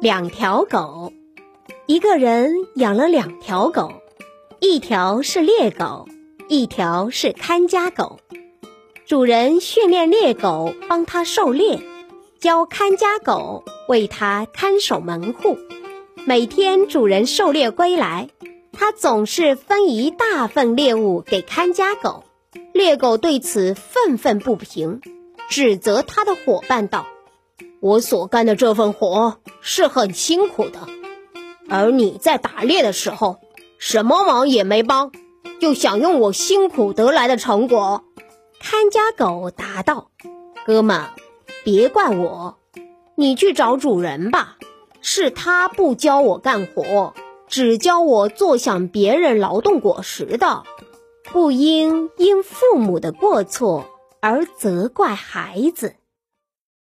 两条狗，一个人养了两条狗，一条是猎狗，一条是看家狗。主人训练猎狗帮他狩猎，教看家狗为他看守门户。每天主人狩猎归来，他总是分一大份猎物给看家狗。猎狗对此愤愤不平，指责他的伙伴道。我所干的这份活是很辛苦的，而你在打猎的时候什么忙也没帮，就想用我辛苦得来的成果。看家狗答道：“哥们，别怪我，你去找主人吧，是他不教我干活，只教我坐享别人劳动果实的，不应因父母的过错而责怪孩子。”